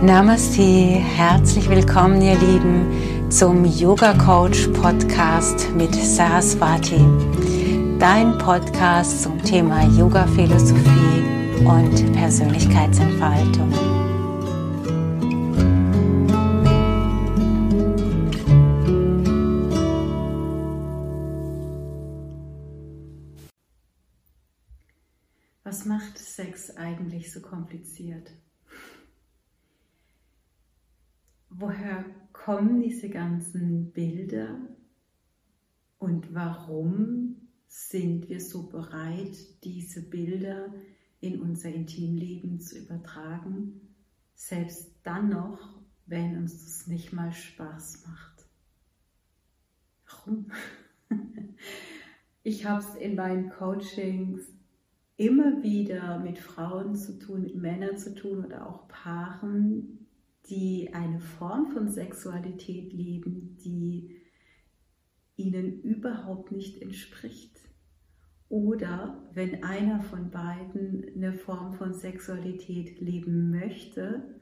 Namaste, herzlich willkommen, ihr Lieben, zum Yoga Coach Podcast mit Saraswati. Dein Podcast zum Thema Yoga Philosophie und Persönlichkeitsentfaltung. Was macht Sex eigentlich so kompliziert? Woher kommen diese ganzen Bilder und warum sind wir so bereit, diese Bilder in unser Intimleben zu übertragen, selbst dann noch, wenn uns das nicht mal Spaß macht. Warum? Ich habe es in meinen Coachings immer wieder mit Frauen zu tun, mit Männern zu tun oder auch Paaren, die eine Form von Sexualität leben, die ihnen überhaupt nicht entspricht. Oder wenn einer von beiden eine Form von Sexualität leben möchte,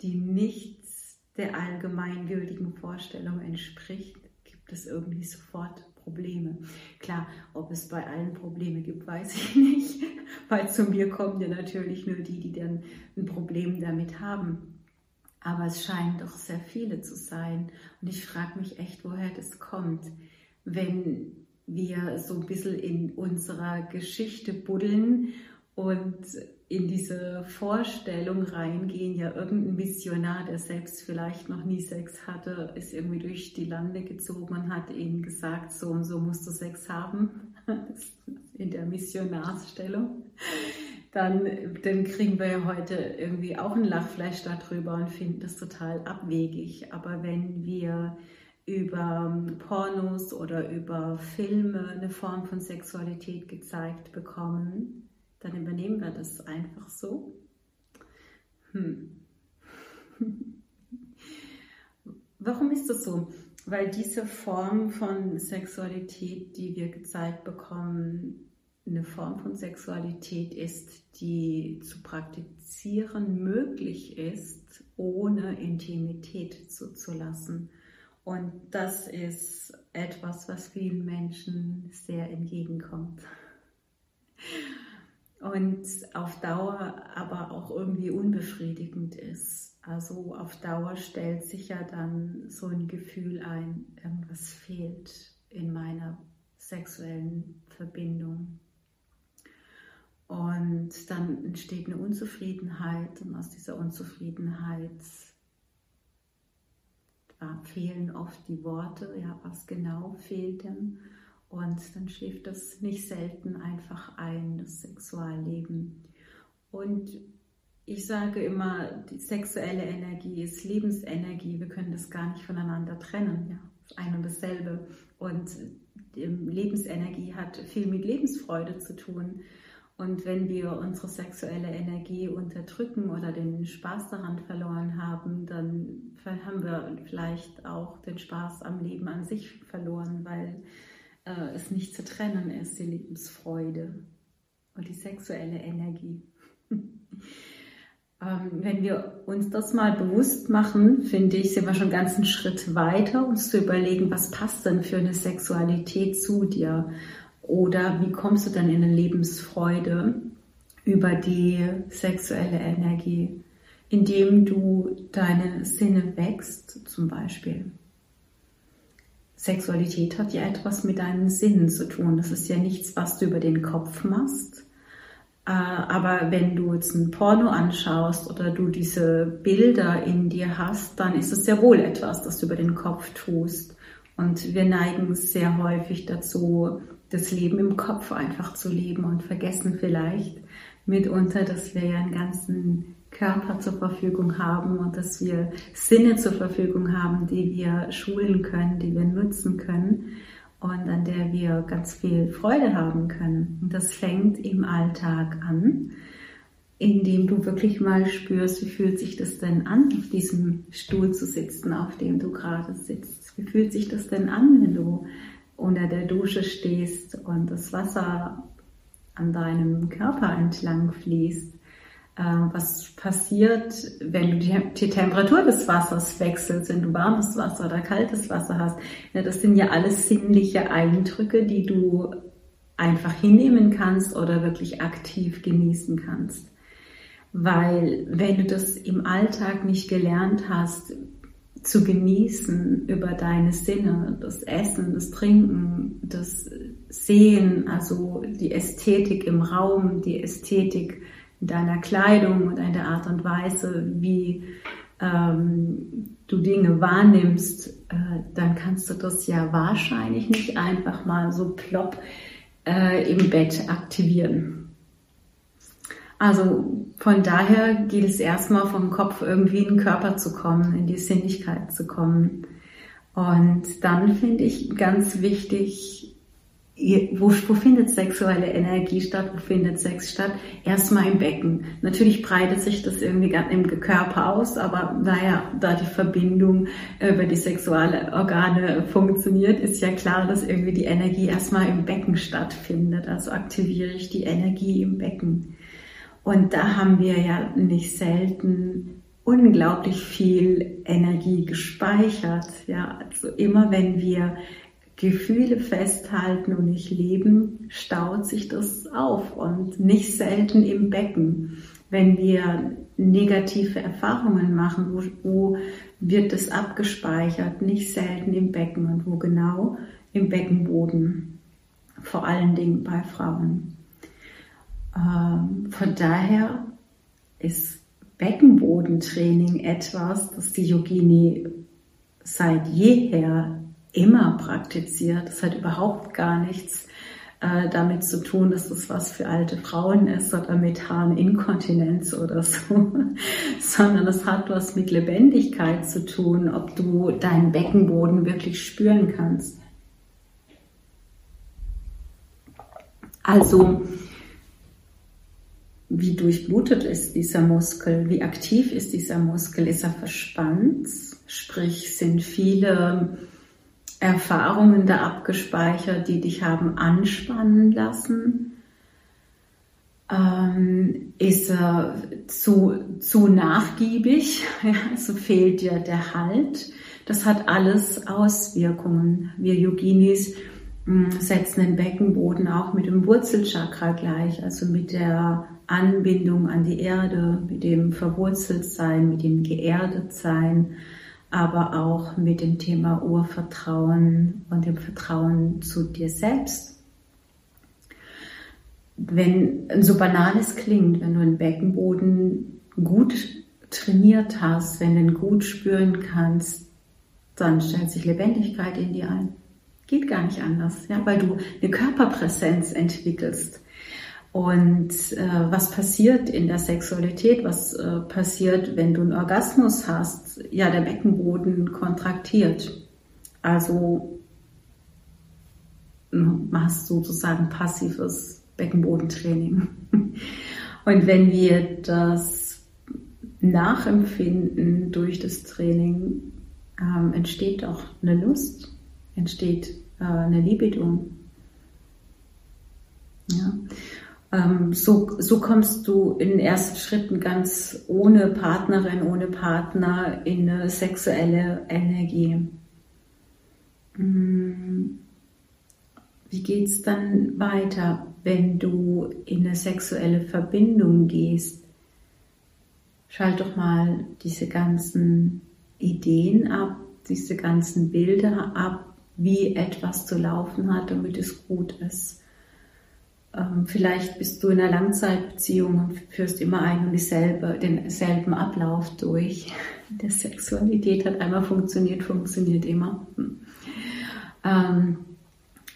die nichts der allgemeingültigen Vorstellung entspricht, gibt es irgendwie sofort Probleme. Klar, ob es bei allen Probleme gibt, weiß ich nicht, weil zu mir kommen ja natürlich nur die, die dann ein Problem damit haben. Aber es scheinen doch sehr viele zu sein. Und ich frage mich echt, woher das kommt. Wenn wir so ein bisschen in unserer Geschichte buddeln und in diese Vorstellung reingehen, ja, irgendein Missionar, der selbst vielleicht noch nie Sex hatte, ist irgendwie durch die Lande gezogen und hat ihnen gesagt, so und so musst du Sex haben. in der Missionarsstellung dann, dann kriegen wir ja heute irgendwie auch ein Lachfleisch darüber und finden das total abwegig. Aber wenn wir über Pornos oder über Filme eine Form von Sexualität gezeigt bekommen, dann übernehmen wir das einfach so. Hm. Warum ist das so? Weil diese Form von Sexualität, die wir gezeigt bekommen, eine Form von Sexualität ist, die zu praktizieren möglich ist, ohne Intimität zuzulassen. Und das ist etwas, was vielen Menschen sehr entgegenkommt. Und auf Dauer aber auch irgendwie unbefriedigend ist. Also auf Dauer stellt sich ja dann so ein Gefühl ein, irgendwas fehlt in meiner sexuellen Verbindung. Und dann entsteht eine Unzufriedenheit und aus dieser Unzufriedenheit ja, fehlen oft die Worte, ja, was genau fehlt denn? Und dann schläft das nicht selten einfach ein, das Sexualleben. Und ich sage immer, die sexuelle Energie ist Lebensenergie. Wir können das gar nicht voneinander trennen. Ja, ein und dasselbe. Und Lebensenergie hat viel mit Lebensfreude zu tun. Und wenn wir unsere sexuelle Energie unterdrücken oder den Spaß daran verloren haben, dann haben wir vielleicht auch den Spaß am Leben an sich verloren, weil äh, es nicht zu trennen ist, die Lebensfreude und die sexuelle Energie. ähm, wenn wir uns das mal bewusst machen, finde ich, sind wir schon einen Schritt weiter, uns zu überlegen, was passt denn für eine Sexualität zu dir oder wie kommst du dann in eine Lebensfreude über die sexuelle Energie? Indem du deine Sinne wächst, zum Beispiel. Sexualität hat ja etwas mit deinen Sinnen zu tun. Das ist ja nichts, was du über den Kopf machst. Äh, aber wenn du jetzt ein Porno anschaust oder du diese Bilder in dir hast, dann ist es sehr wohl etwas, das du über den Kopf tust. Und wir neigen sehr häufig dazu, das Leben im Kopf einfach zu leben und vergessen vielleicht mitunter, dass wir ja einen ganzen Körper zur Verfügung haben und dass wir Sinne zur Verfügung haben, die wir schulen können, die wir nutzen können und an der wir ganz viel Freude haben können. Und das fängt im Alltag an, indem du wirklich mal spürst, wie fühlt sich das denn an, auf diesem Stuhl zu sitzen, auf dem du gerade sitzt. Wie fühlt sich das denn an, wenn du unter der Dusche stehst und das Wasser an deinem Körper entlang fließt. Ähm, was passiert, wenn du die, Temperatur des Wassers wechselst, wenn du warmes Wasser oder kaltes Wasser hast. Das sind ja alles sinnliche Eindrücke, die du einfach hinnehmen kannst oder wirklich aktiv genießen kannst. Weil wenn du das im Alltag nicht gelernt hast, zu genießen über deine Sinne, das Essen, das Trinken, das Sehen, also die Ästhetik im Raum, die Ästhetik in deiner Kleidung und in der Art und Weise, wie ähm, du Dinge wahrnimmst, äh, dann kannst du das ja wahrscheinlich nicht einfach mal so plopp äh, im Bett aktivieren. Also von daher geht es erstmal vom Kopf irgendwie in den Körper zu kommen, in die Sinnlichkeit zu kommen. Und dann finde ich ganz wichtig, wo, wo findet sexuelle Energie statt, wo findet Sex statt? Erstmal im Becken. Natürlich breitet sich das irgendwie im Körper aus, aber naja, da die Verbindung über die sexuelle Organe funktioniert, ist ja klar, dass irgendwie die Energie erstmal im Becken stattfindet. Also aktiviere ich die Energie im Becken. Und da haben wir ja nicht selten unglaublich viel Energie gespeichert. Ja, also immer wenn wir Gefühle festhalten und nicht leben, staut sich das auf und nicht selten im Becken. Wenn wir negative Erfahrungen machen, wo, wo wird das abgespeichert? Nicht selten im Becken und wo genau? Im Beckenboden. Vor allen Dingen bei Frauen. Ähm, von daher ist Beckenbodentraining etwas, das die Yogini seit jeher immer praktiziert. Das hat überhaupt gar nichts äh, damit zu tun, dass das was für alte Frauen ist oder mit Harninkontinenz oder so, sondern es hat was mit Lebendigkeit zu tun, ob du deinen Beckenboden wirklich spüren kannst. Also, wie durchblutet ist dieser Muskel, wie aktiv ist dieser Muskel, ist er verspannt, sprich sind viele Erfahrungen da abgespeichert, die dich haben anspannen lassen? Ähm, ist er zu, zu nachgiebig? Ja, also fehlt dir der Halt? Das hat alles Auswirkungen. Wir Yoginis setzen den Beckenboden auch mit dem Wurzelchakra gleich, also mit der Anbindung an die Erde, mit dem Verwurzeltsein, mit dem Geerdetsein aber auch mit dem Thema Urvertrauen und dem Vertrauen zu dir selbst. Wenn so banal es klingt, wenn du den Beckenboden gut trainiert hast, wenn du ihn gut spüren kannst, dann stellt sich Lebendigkeit in dir ein. Geht gar nicht anders, ja, weil du eine Körperpräsenz entwickelst. Und äh, was passiert in der Sexualität? Was äh, passiert, wenn du einen Orgasmus hast? Ja, der Beckenboden kontraktiert. Also machst sozusagen passives Beckenbodentraining. Und wenn wir das nachempfinden durch das Training, ähm, entsteht auch eine Lust, entsteht äh, eine Libido. Ja. Ähm, so, so kommst du in ersten Schritten ganz ohne Partnerin, ohne Partner in eine sexuelle Energie. Mm. Wie geht es dann weiter, wenn du in eine sexuelle Verbindung gehst? Schalt doch mal diese ganzen Ideen ab, diese ganzen Bilder ab, wie etwas zu laufen hat, damit es gut ist. Ähm, vielleicht bist du in einer Langzeitbeziehung und führst immer ein und dieselbe, denselben Ablauf durch. Der Sexualität hat einmal funktioniert, funktioniert immer. Hm. Ähm,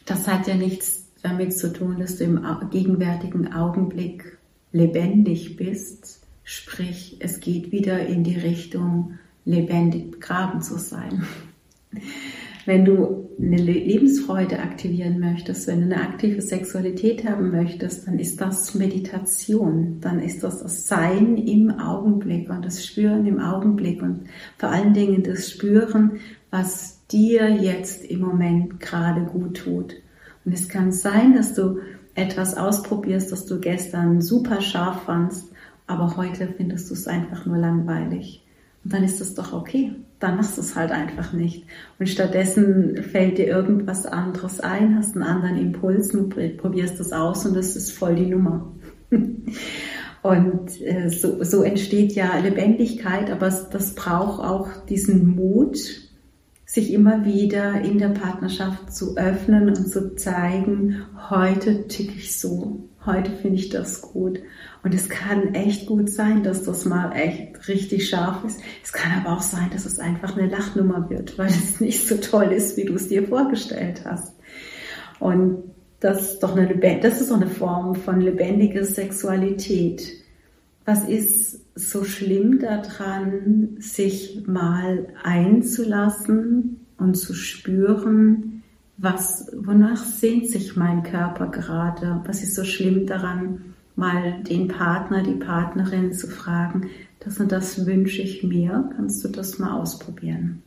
das hat ja nichts damit zu tun, dass du im gegenwärtigen Augenblick lebendig bist. Sprich, es geht wieder in die Richtung, lebendig begraben zu sein. Wenn du eine Lebensfreude aktivieren möchtest, wenn du eine aktive Sexualität haben möchtest, dann ist das Meditation, dann ist das das Sein im Augenblick und das Spüren im Augenblick und vor allen Dingen das Spüren, was dir jetzt im Moment gerade gut tut. Und es kann sein, dass du etwas ausprobierst, das du gestern super scharf fandst aber heute findest du es einfach nur langweilig. Und dann ist es doch okay. Dann machst du es halt einfach nicht. Und stattdessen fällt dir irgendwas anderes ein, hast einen anderen Impuls und probierst das aus und das ist voll die Nummer. Und äh, so, so entsteht ja Lebendigkeit, aber das braucht auch diesen Mut, sich immer wieder in der Partnerschaft zu öffnen und zu zeigen, heute ticke ich so, heute finde ich das gut. Und es kann echt gut sein, dass das mal echt richtig scharf ist. Es kann aber auch sein, dass es einfach eine Lachnummer wird, weil es nicht so toll ist, wie du es dir vorgestellt hast. Und das ist doch eine, das ist doch eine Form von lebendiger Sexualität. Was ist so schlimm daran, sich mal einzulassen und zu spüren, was, wonach sehnt sich mein Körper gerade? Was ist so schlimm daran, mal den Partner, die Partnerin zu fragen, das und das wünsche ich mir, kannst du das mal ausprobieren?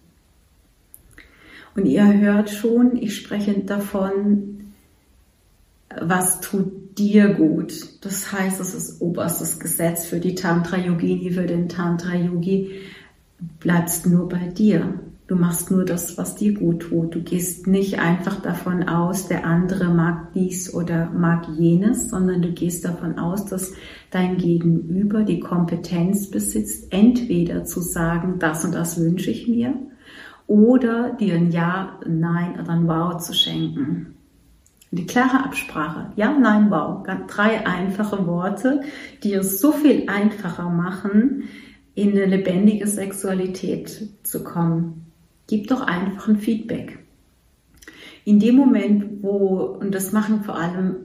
Und ihr hört schon, ich spreche davon, was tut dir gut. Das heißt, es ist oberstes Gesetz für die Tantra-Yogini, für den Tantra-Yogi. Bleibst nur bei dir. Du machst nur das, was dir gut tut. Du gehst nicht einfach davon aus, der andere mag dies oder mag jenes, sondern du gehst davon aus, dass dein Gegenüber die Kompetenz besitzt, entweder zu sagen, das und das wünsche ich mir, oder dir ein Ja, ein Nein oder ein Wow zu schenken. Die klare Absprache. Ja, nein, wow. Drei einfache Worte, die es so viel einfacher machen, in eine lebendige Sexualität zu kommen. Gib doch einfach ein Feedback. In dem Moment, wo, und das machen vor allem,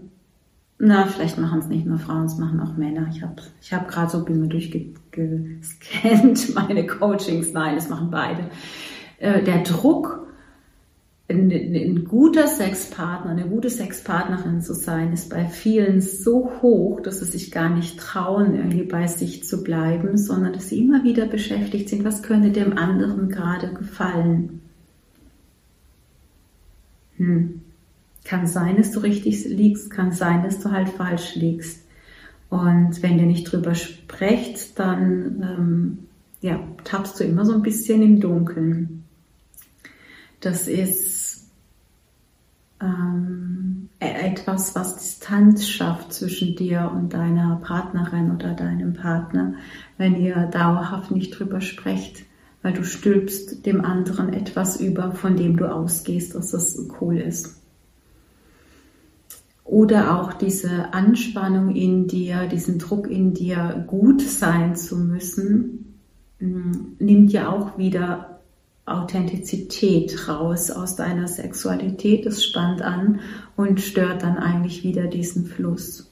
na, vielleicht machen es nicht nur Frauen, es machen auch Männer. Ich habe ich hab gerade so, bin mir durchgescannt, meine Coachings, nein, das machen beide. Äh, der Druck, ein, ein, guter Sexpartner, eine gute Sexpartnerin zu sein, ist bei vielen so hoch, dass sie sich gar nicht trauen, irgendwie bei sich zu bleiben, sondern dass sie immer wieder beschäftigt sind, was könnte dem anderen gerade gefallen. Hm. Kann sein, dass du richtig liegst, kann sein, dass du halt falsch liegst. Und wenn ihr nicht drüber sprecht, dann ähm, ja, tappst du immer so ein bisschen im Dunkeln. Das ist ähm, e-, etwas, was Distanz schafft zwischen dir und deiner Partnerin oder deinem Partner, wenn ihr dauerhaft nicht drüber sprecht, weil du stülpst dem anderen etwas über, von dem du ausgehst, dass das cool ist. Oder auch diese Anspannung in dir, diesen Druck in dir, gut sein zu müssen, mm, nimmt ja auch wieder Authentizität raus aus deiner Sexualität. Es spannt an und stört dann eigentlich wieder diesen Fluss.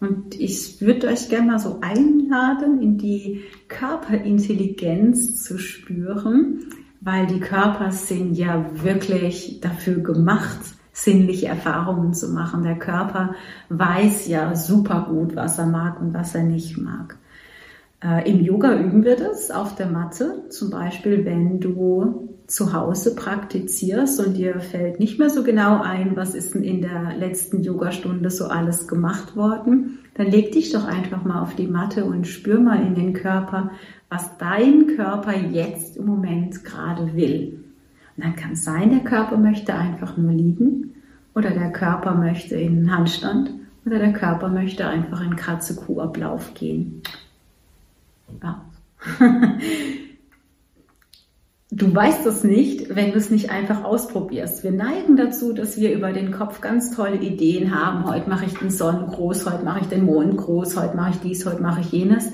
Und ich würde euch gerne mal so einladen, in die Körperintelligenz zu spüren, weil die Körper sind ja wirklich dafür gemacht, sinnliche Erfahrungen zu machen. Der Körper weiß ja super gut, was er mag und was er nicht mag. Äh, Im Yoga üben wir das auf der Matte, zum Beispiel wenn du zu Hause praktizierst und dir fällt nicht mehr so genau ein, was ist denn in der letzten Yogastunde so alles gemacht worden, dann leg dich doch einfach mal auf die Matte und spür mal in den Körper, was dein Körper jetzt im Moment gerade will. Und dann kann es sein, der Körper möchte einfach nur liegen oder der Körper möchte in Handstand oder der Körper möchte einfach in Katze-Kuh-Ablauf gehen. Du weißt es nicht, wenn du es nicht einfach ausprobierst. Wir neigen dazu, dass wir über den Kopf ganz tolle Ideen haben. Heute mache ich den Sonnen groß, heute mache ich den Mond groß, heute mache ich dies, heute mache ich jenes.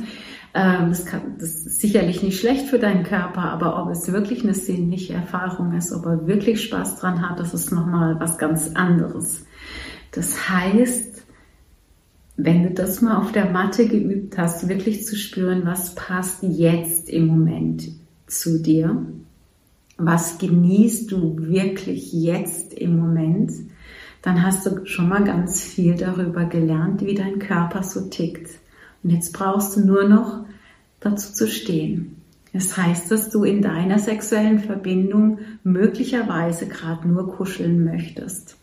Ähm, das, kann, das ist sicherlich nicht schlecht für deinen Körper, aber ob es wirklich eine sinnliche Erfahrung ist, ob er wirklich Spaß dran hat, das ist nochmal was ganz anderes. Das heißt, wenn du das mal auf der Matte geübt hast, wirklich zu spüren, was passt jetzt im Moment zu dir, was genießt du wirklich jetzt im Moment, dann hast du schon mal ganz viel darüber gelernt, wie dein Körper so tickt. Und jetzt brauchst du nur noch dazu zu stehen. Das heißt, dass du in deiner sexuellen Verbindung möglicherweise gerade nur kuscheln möchtest.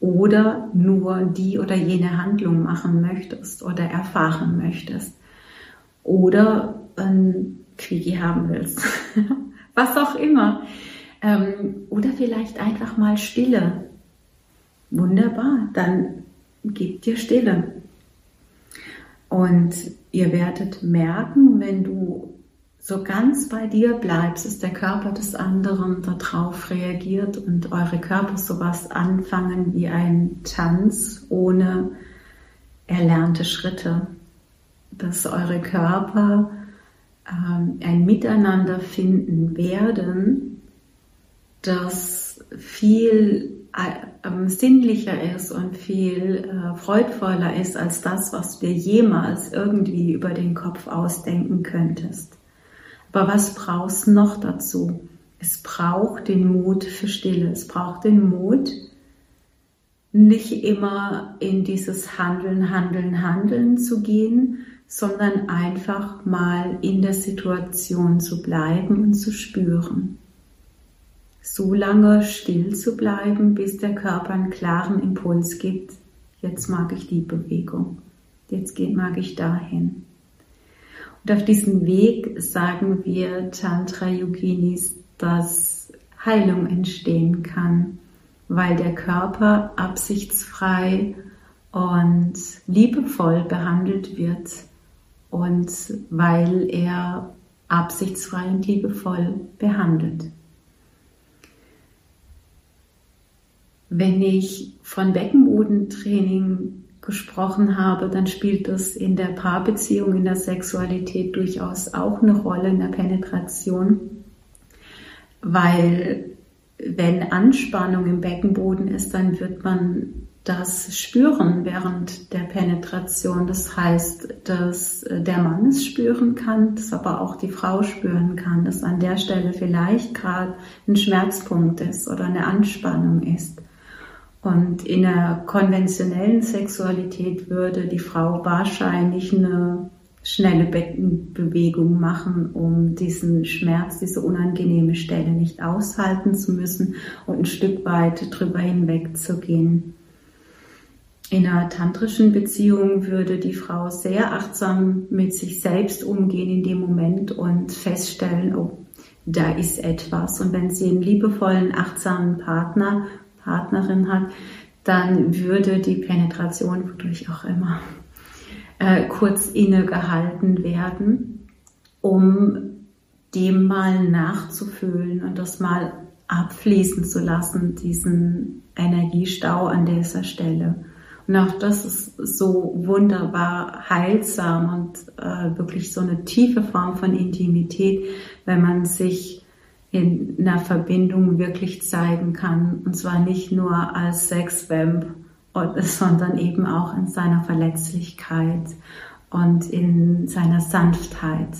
Oder nur die oder jene Handlung machen möchtest oder erfahren möchtest oder ein Quickie haben willst, was auch immer. Ähm, oder vielleicht einfach mal Stille. Wunderbar, dann gib dir Stille. Und ihr werdet merken, wenn du so ganz bei dir bleibst, dass der Körper des anderen darauf reagiert und eure Körper sowas anfangen wie ein Tanz ohne erlernte Schritte, dass eure Körper ähm, ein Miteinander finden werden, das viel äh, sinnlicher ist und viel äh, freudvoller ist als das, was dir jemals irgendwie über den Kopf ausdenken könntest. Aber was brauchst noch dazu? Es braucht den Mut für Stille. Es braucht den Mut, nicht immer in dieses Handeln, Handeln, Handeln zu gehen, sondern einfach mal in der Situation zu bleiben und zu spüren. So lange still zu bleiben, bis der Körper einen klaren Impuls gibt. Jetzt mag ich die Bewegung. Jetzt mag ich dahin. Und auf diesem Weg sagen wir Tantra-Yoginis, dass Heilung entstehen kann, weil der Körper absichtsfrei und liebevoll behandelt wird und weil er absichtsfrei und liebevoll behandelt. Wenn ich von Beckenbodentraining gesprochen habe, dann spielt das in der Paarbeziehung, in der Sexualität durchaus auch eine Rolle in der Penetration, weil wenn Anspannung im Beckenboden ist, dann wird man das spüren während der Penetration. Das heißt, dass der Mann es spüren kann, dass aber auch die Frau spüren kann, dass an der Stelle vielleicht gerade ein Schmerzpunkt ist oder eine Anspannung ist. Und in der konventionellen Sexualität würde die Frau wahrscheinlich eine schnelle Beckenbewegung machen, um diesen Schmerz, diese unangenehme Stelle nicht aushalten zu müssen und ein Stück weit drüber hinweg zu gehen. In einer tantrischen Beziehung würde die Frau sehr achtsam mit sich selbst umgehen in dem Moment und feststellen, oh, da ist etwas. Und wenn sie einen liebevollen, achtsamen Partner Partnerin hat, dann würde die Penetration, wodurch auch immer, äh, kurz innegehalten werden, um dem mal nachzufühlen und das mal abfließen zu lassen, diesen Energiestau an dieser Stelle. Und auch das ist so wunderbar heilsam und äh, wirklich so eine tiefe Form von Intimität, wenn man sich in einer Verbindung wirklich zeigen kann. Und zwar nicht nur als Sexvamp, sondern eben auch in seiner Verletzlichkeit und in seiner Sanftheit.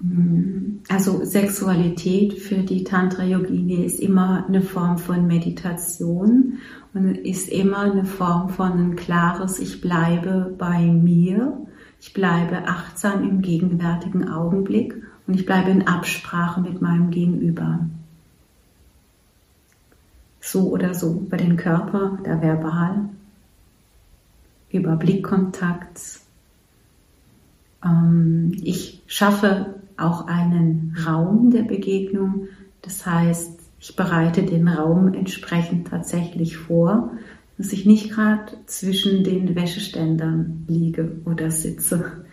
Mm. Also Sexualität für die Tantra-Yogini ist immer eine Form von Meditation und ist immer eine Form von ein klares Ich bleibe bei mir, ich bleibe achtsam im gegenwärtigen Augenblick und ich bleibe in Absprache mit meinem Gegenüber. So oder so, über den Körper, der verbal, über Blickkontakt. Ähm, ich schaffe auch einen Raum der Begegnung. Das heißt, ich bereite den Raum entsprechend tatsächlich vor, dass ich nicht gerade zwischen den Wäscheständern liege oder sitze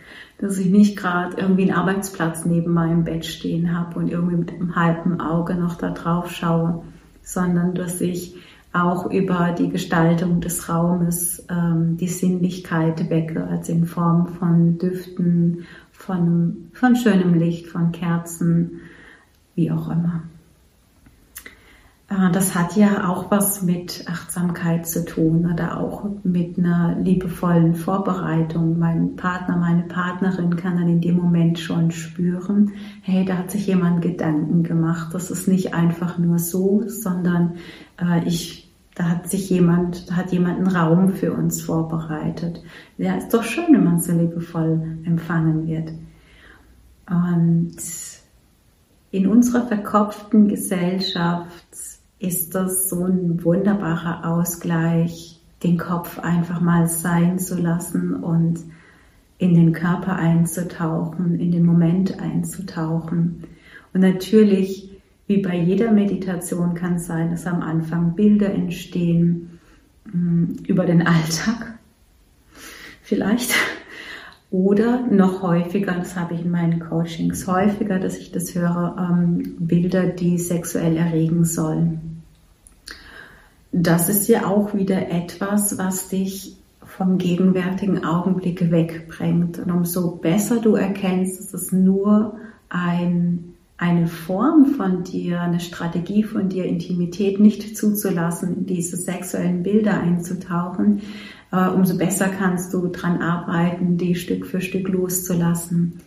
dass ich nicht gerade irgendwie einen Arbeitsplatz neben meinem Bett stehen habe und irgendwie mit einem halben Auge noch da drauf schaue, sondern dass ich auch über die Gestaltung des Raumes ähm, die Sinnlichkeit wecke, also in Form von Düften, von, von schönem Licht, von Kerzen, wie auch immer. Äh, das hat ja auch was mit Achtsamkeit zu tun oder auch mit einer liebevollen Vorbereitung. Mein Partner, meine Partnerin kann dann in dem Moment schon spüren, hey, da hat sich jemand Gedanken gemacht. Das ist nicht einfach nur so, sondern äh, ich, da hat sich jemand, da hat jemand einen Raum für uns vorbereitet. Ja, ist doch schön, wenn man so liebevoll empfangen wird. Und in unserer verkopften Gesellschaft ist das so ein wunderbarer Ausgleich, den Kopf einfach mal sein zu lassen und in den Körper einzutauchen, in den Moment einzutauchen. Und natürlich, wie bei jeder Meditation, kann es sein, dass am Anfang Bilder entstehen mm, über den Alltag. Vielleicht. Oder noch häufiger, das habe ich in meinen Coachings häufiger, dass ich das höre, ähm, Bilder, die sexuell erregen sollen. Das ist ja auch wieder etwas, was dich vom gegenwärtigen Augenblick wegbringt. Und umso besser du erkennst, dass es nur ein, eine Form von dir, eine Strategie von dir, Intimität nicht zuzulassen, in diese sexuellen Bilder einzutauchen, äh, umso besser kannst du dran arbeiten, die Stück für Stück loszulassen.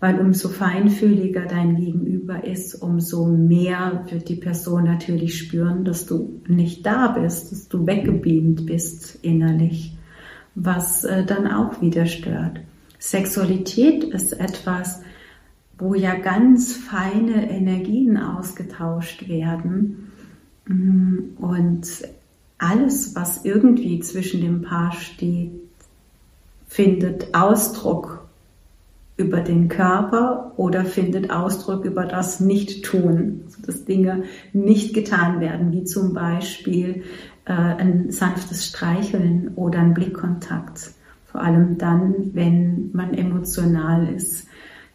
Weil umso feinfühliger dein Gegenüber ist, umso mehr wird die Person natürlich spüren, dass du nicht da bist, dass du weggebeamt bist innerlich was äh, dann auch wieder stört. Sexualität ist etwas, wo ja ganz feine Energien ausgetauscht werden mm, und alles, was irgendwie zwischen dem Paar steht, findet Ausdruck über den Körper oder findet Ausdruck über das Nicht-Tun, dass Dinge nicht getan werden, wie zum Beispiel äh, ein sanftes Streicheln oder ein Blickkontakt. Vor allem dann, wenn man emotional ist.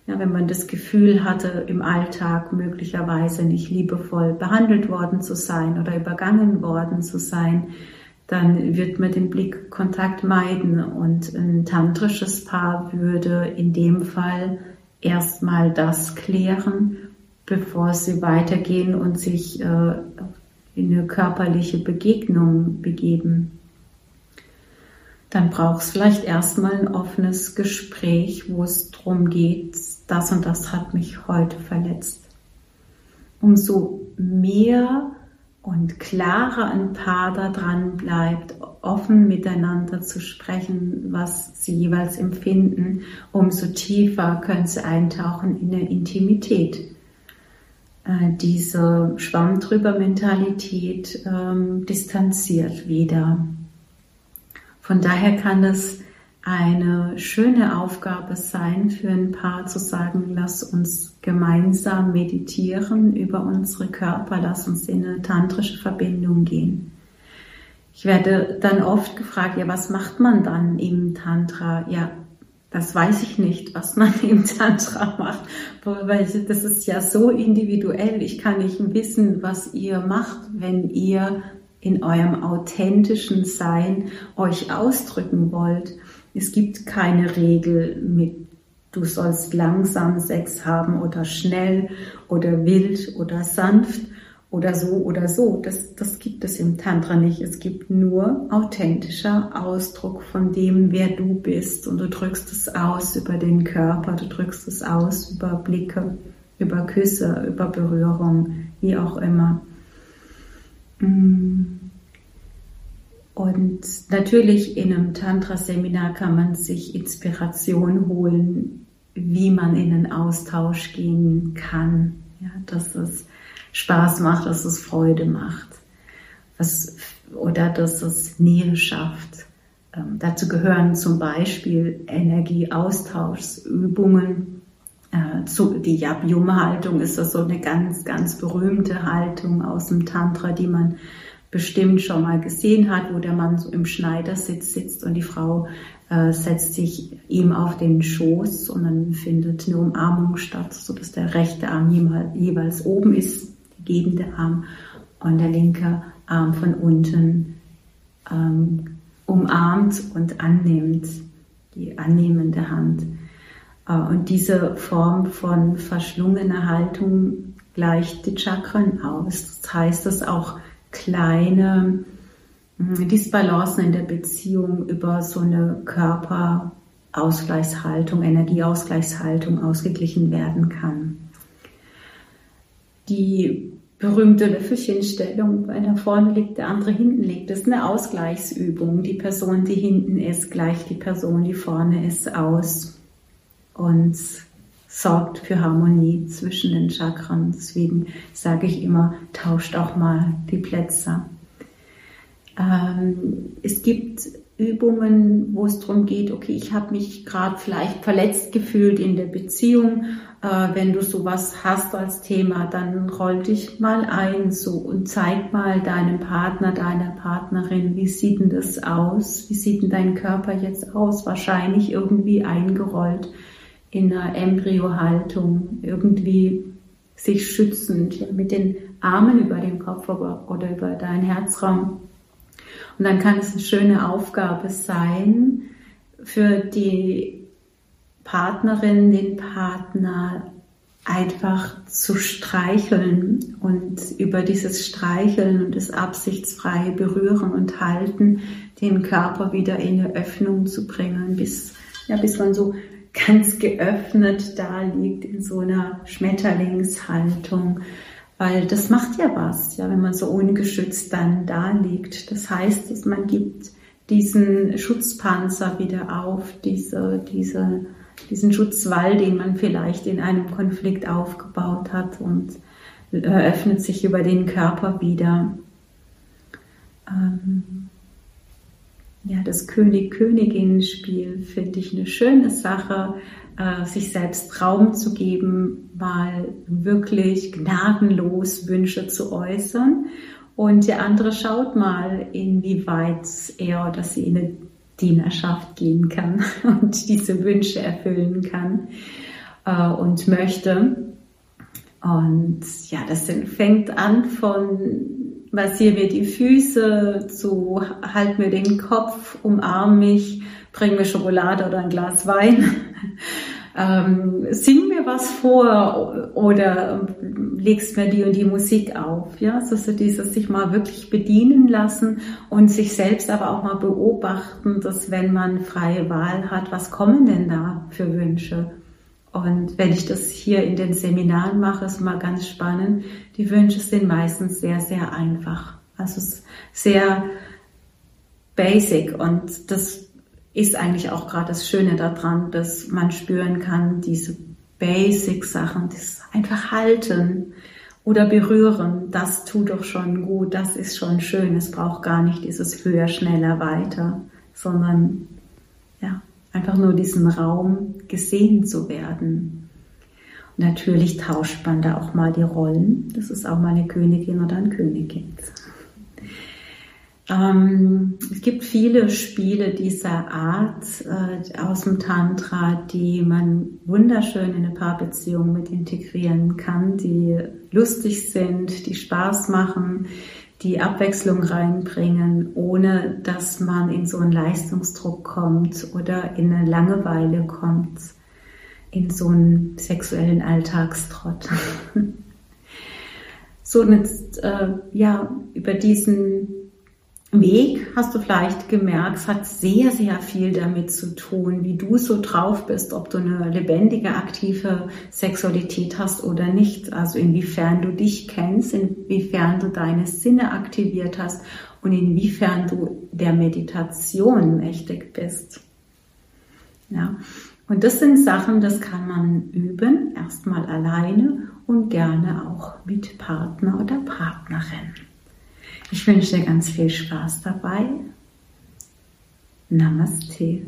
Ja, wenn man das Gefühl hatte, im Alltag möglicherweise nicht liebevoll behandelt worden zu sein oder übergangen worden zu sein, dann wird man den Blickkontakt meiden und ein tantrisches Paar würde in dem Fall erstmal das klären, bevor sie weitergehen und sich äh, in eine körperliche Begegnung begeben, dann braucht es vielleicht erstmal ein offenes Gespräch, wo es darum geht, das und das hat mich heute verletzt. Umso mehr und klarer ein Paar da dran bleibt, offen miteinander zu sprechen, was sie jeweils empfinden, umso tiefer können sie eintauchen in der Intimität. Äh, diese Schwamm drüber Mentalität ähm, distanziert wieder. Von daher kann es eine schöne Aufgabe sein für ein Paar zu sagen, lass uns gemeinsam meditieren über unsere Körper, lass uns in eine tantrische Verbindung gehen. Ich werde dann oft gefragt, ja, was macht man dann im Tantra? Ja, das weiß ich nicht, was man im Tantra macht, weil das ist ja so individuell. Ich kann nicht wissen, was ihr macht, wenn ihr in eurem authentischen Sein euch ausdrücken wollt. Es gibt keine Regel mit, du sollst langsam Sex haben oder schnell oder wild oder sanft oder so oder so. Das, das gibt es im Tantra nicht. Es gibt nur authentischer Ausdruck von dem, wer du bist. Und du drückst es aus über den Körper, du drückst es aus über Blicke, über Küsse, über Berührung, wie auch immer. Mm. Und natürlich in einem Tantra-Seminar kann man sich Inspiration holen, wie man in den Austausch gehen kann. Ja, das ist Spaß macht, dass es Freude macht was, oder dass es Nähe schafft. Ähm, dazu gehören zum Beispiel Energieaustauschsübungen. Äh, zu, die Yab-Yum-Haltung ist das so eine ganz, ganz berühmte Haltung aus dem Tantra, die man bestimmt schon mal gesehen hat, wo der Mann so im Schneidersitz sitzt und die Frau äh, setzt sich ihm auf den Schoß und dann findet eine Umarmung statt, so dass der rechte Arm jeweils oben ist gebende Arm und der linke Arm von unten ähm, umarmt und annimmt, die annehmende Hand. Äh, und diese Form von verschlungener Haltung gleicht die Chakren aus. Das heißt, dass auch kleine hm, Disbalancen in der Beziehung über so eine Körperausgleichshaltung, Energieausgleichshaltung ausgeglichen werden kann. Die berühmte Löffelchenstellung, einer vorne liegt, der andere hinten liegt. Das ist eine Ausgleichsübung. Die Person, die hinten ist, gleicht die Person, die vorne ist, aus. Und sorgt für Harmonie zwischen den Chakren. Deswegen sage ich immer, tauscht auch mal die Plätze. Ähm, es gibt Übungen, wo es darum geht, okay, ich habe mich gerade vielleicht verletzt gefühlt in der Beziehung. Äh, wenn du sowas hast als Thema, dann roll dich mal ein so und zeig mal deinem Partner, deiner Partnerin, wie sieht denn das aus? Wie sieht denn dein Körper jetzt aus? Wahrscheinlich irgendwie eingerollt in einer Embryohaltung, irgendwie sich schützend, mit den Armen über den Kopf oder über deinen Herzraum. Und dann kann es eine schöne Aufgabe sein, für die Partnerin, den Partner einfach zu streicheln und über dieses Streicheln und das absichtsfreie Berühren und Halten den Körper wieder in eine Öffnung zu bringen, bis, ja, bis man so ganz geöffnet da liegt in so einer Schmetterlingshaltung weil das macht ja was, ja, wenn man so ungeschützt dann da liegt. Das heißt, dass man gibt diesen Schutzpanzer wieder auf, diese, diese, diesen Schutzwall, den man vielleicht in einem Konflikt aufgebaut hat und eröffnet sich über den Körper wieder. Ähm, ja, das König-Königin-Spiel finde ich eine schöne Sache, äh, sich selbst Raum zu geben, mal wirklich gnadenlos Wünsche zu äußern. Und der andere schaut mal, inwieweit er oder sie in eine Dienerschaft gehen kann und diese Wünsche erfüllen kann äh, und möchte. Und ja, das fängt an von massiere mir die Füße zu halt mir den Kopf, umarm mich, bring mir Schokolade oder ein Glas Wein ähm, sing mir was vor oder legst mir die und die Musik auf. Ja, also dieses sich mal wirklich bedienen lassen und sich selbst aber auch mal beobachten, dass wenn man freie Wahl hat, was kommen denn da für Wünsche? Und wenn ich das hier in den Seminaren mache, ist mal ganz spannend. Die Wünsche sind meistens sehr, sehr einfach. Also sehr basic und das ist eigentlich auch gerade das Schöne daran, dass man spüren kann, diese Basic-Sachen, das einfach halten oder berühren, das tut doch schon gut, das ist schon schön. Es braucht gar nicht dieses höher, schneller, weiter, sondern einfach nur diesen Raum gesehen zu werden. Und natürlich tauscht man da auch mal die Rollen. Das ist auch mal eine Königin oder ein Königin. Ähm, es gibt viele Spiele dieser Art äh, aus dem Tantra, die man wunderschön in eine Paarbeziehung mit integrieren kann, die lustig sind, die Spaß machen, die Abwechslung reinbringen, ohne dass man in so einen Leistungsdruck kommt oder in eine Langeweile kommt, in so einen sexuellen Alltagstrott. so jetzt, äh, ja, über diesen Weg, hast du vielleicht gemerkt, hat sehr, sehr viel damit zu tun, wie du so drauf bist, ob du eine lebendige, aktive Sexualität hast oder nicht. Also inwiefern du dich kennst, inwiefern du deine Sinne aktiviert hast und inwiefern du der Meditation mächtig bist. Ja. Und das sind Sachen, das kann man üben, erstmal alleine und gerne auch mit Partner oder Partnerin. Ich wünsche dir ganz viel Spaß dabei. Namaste.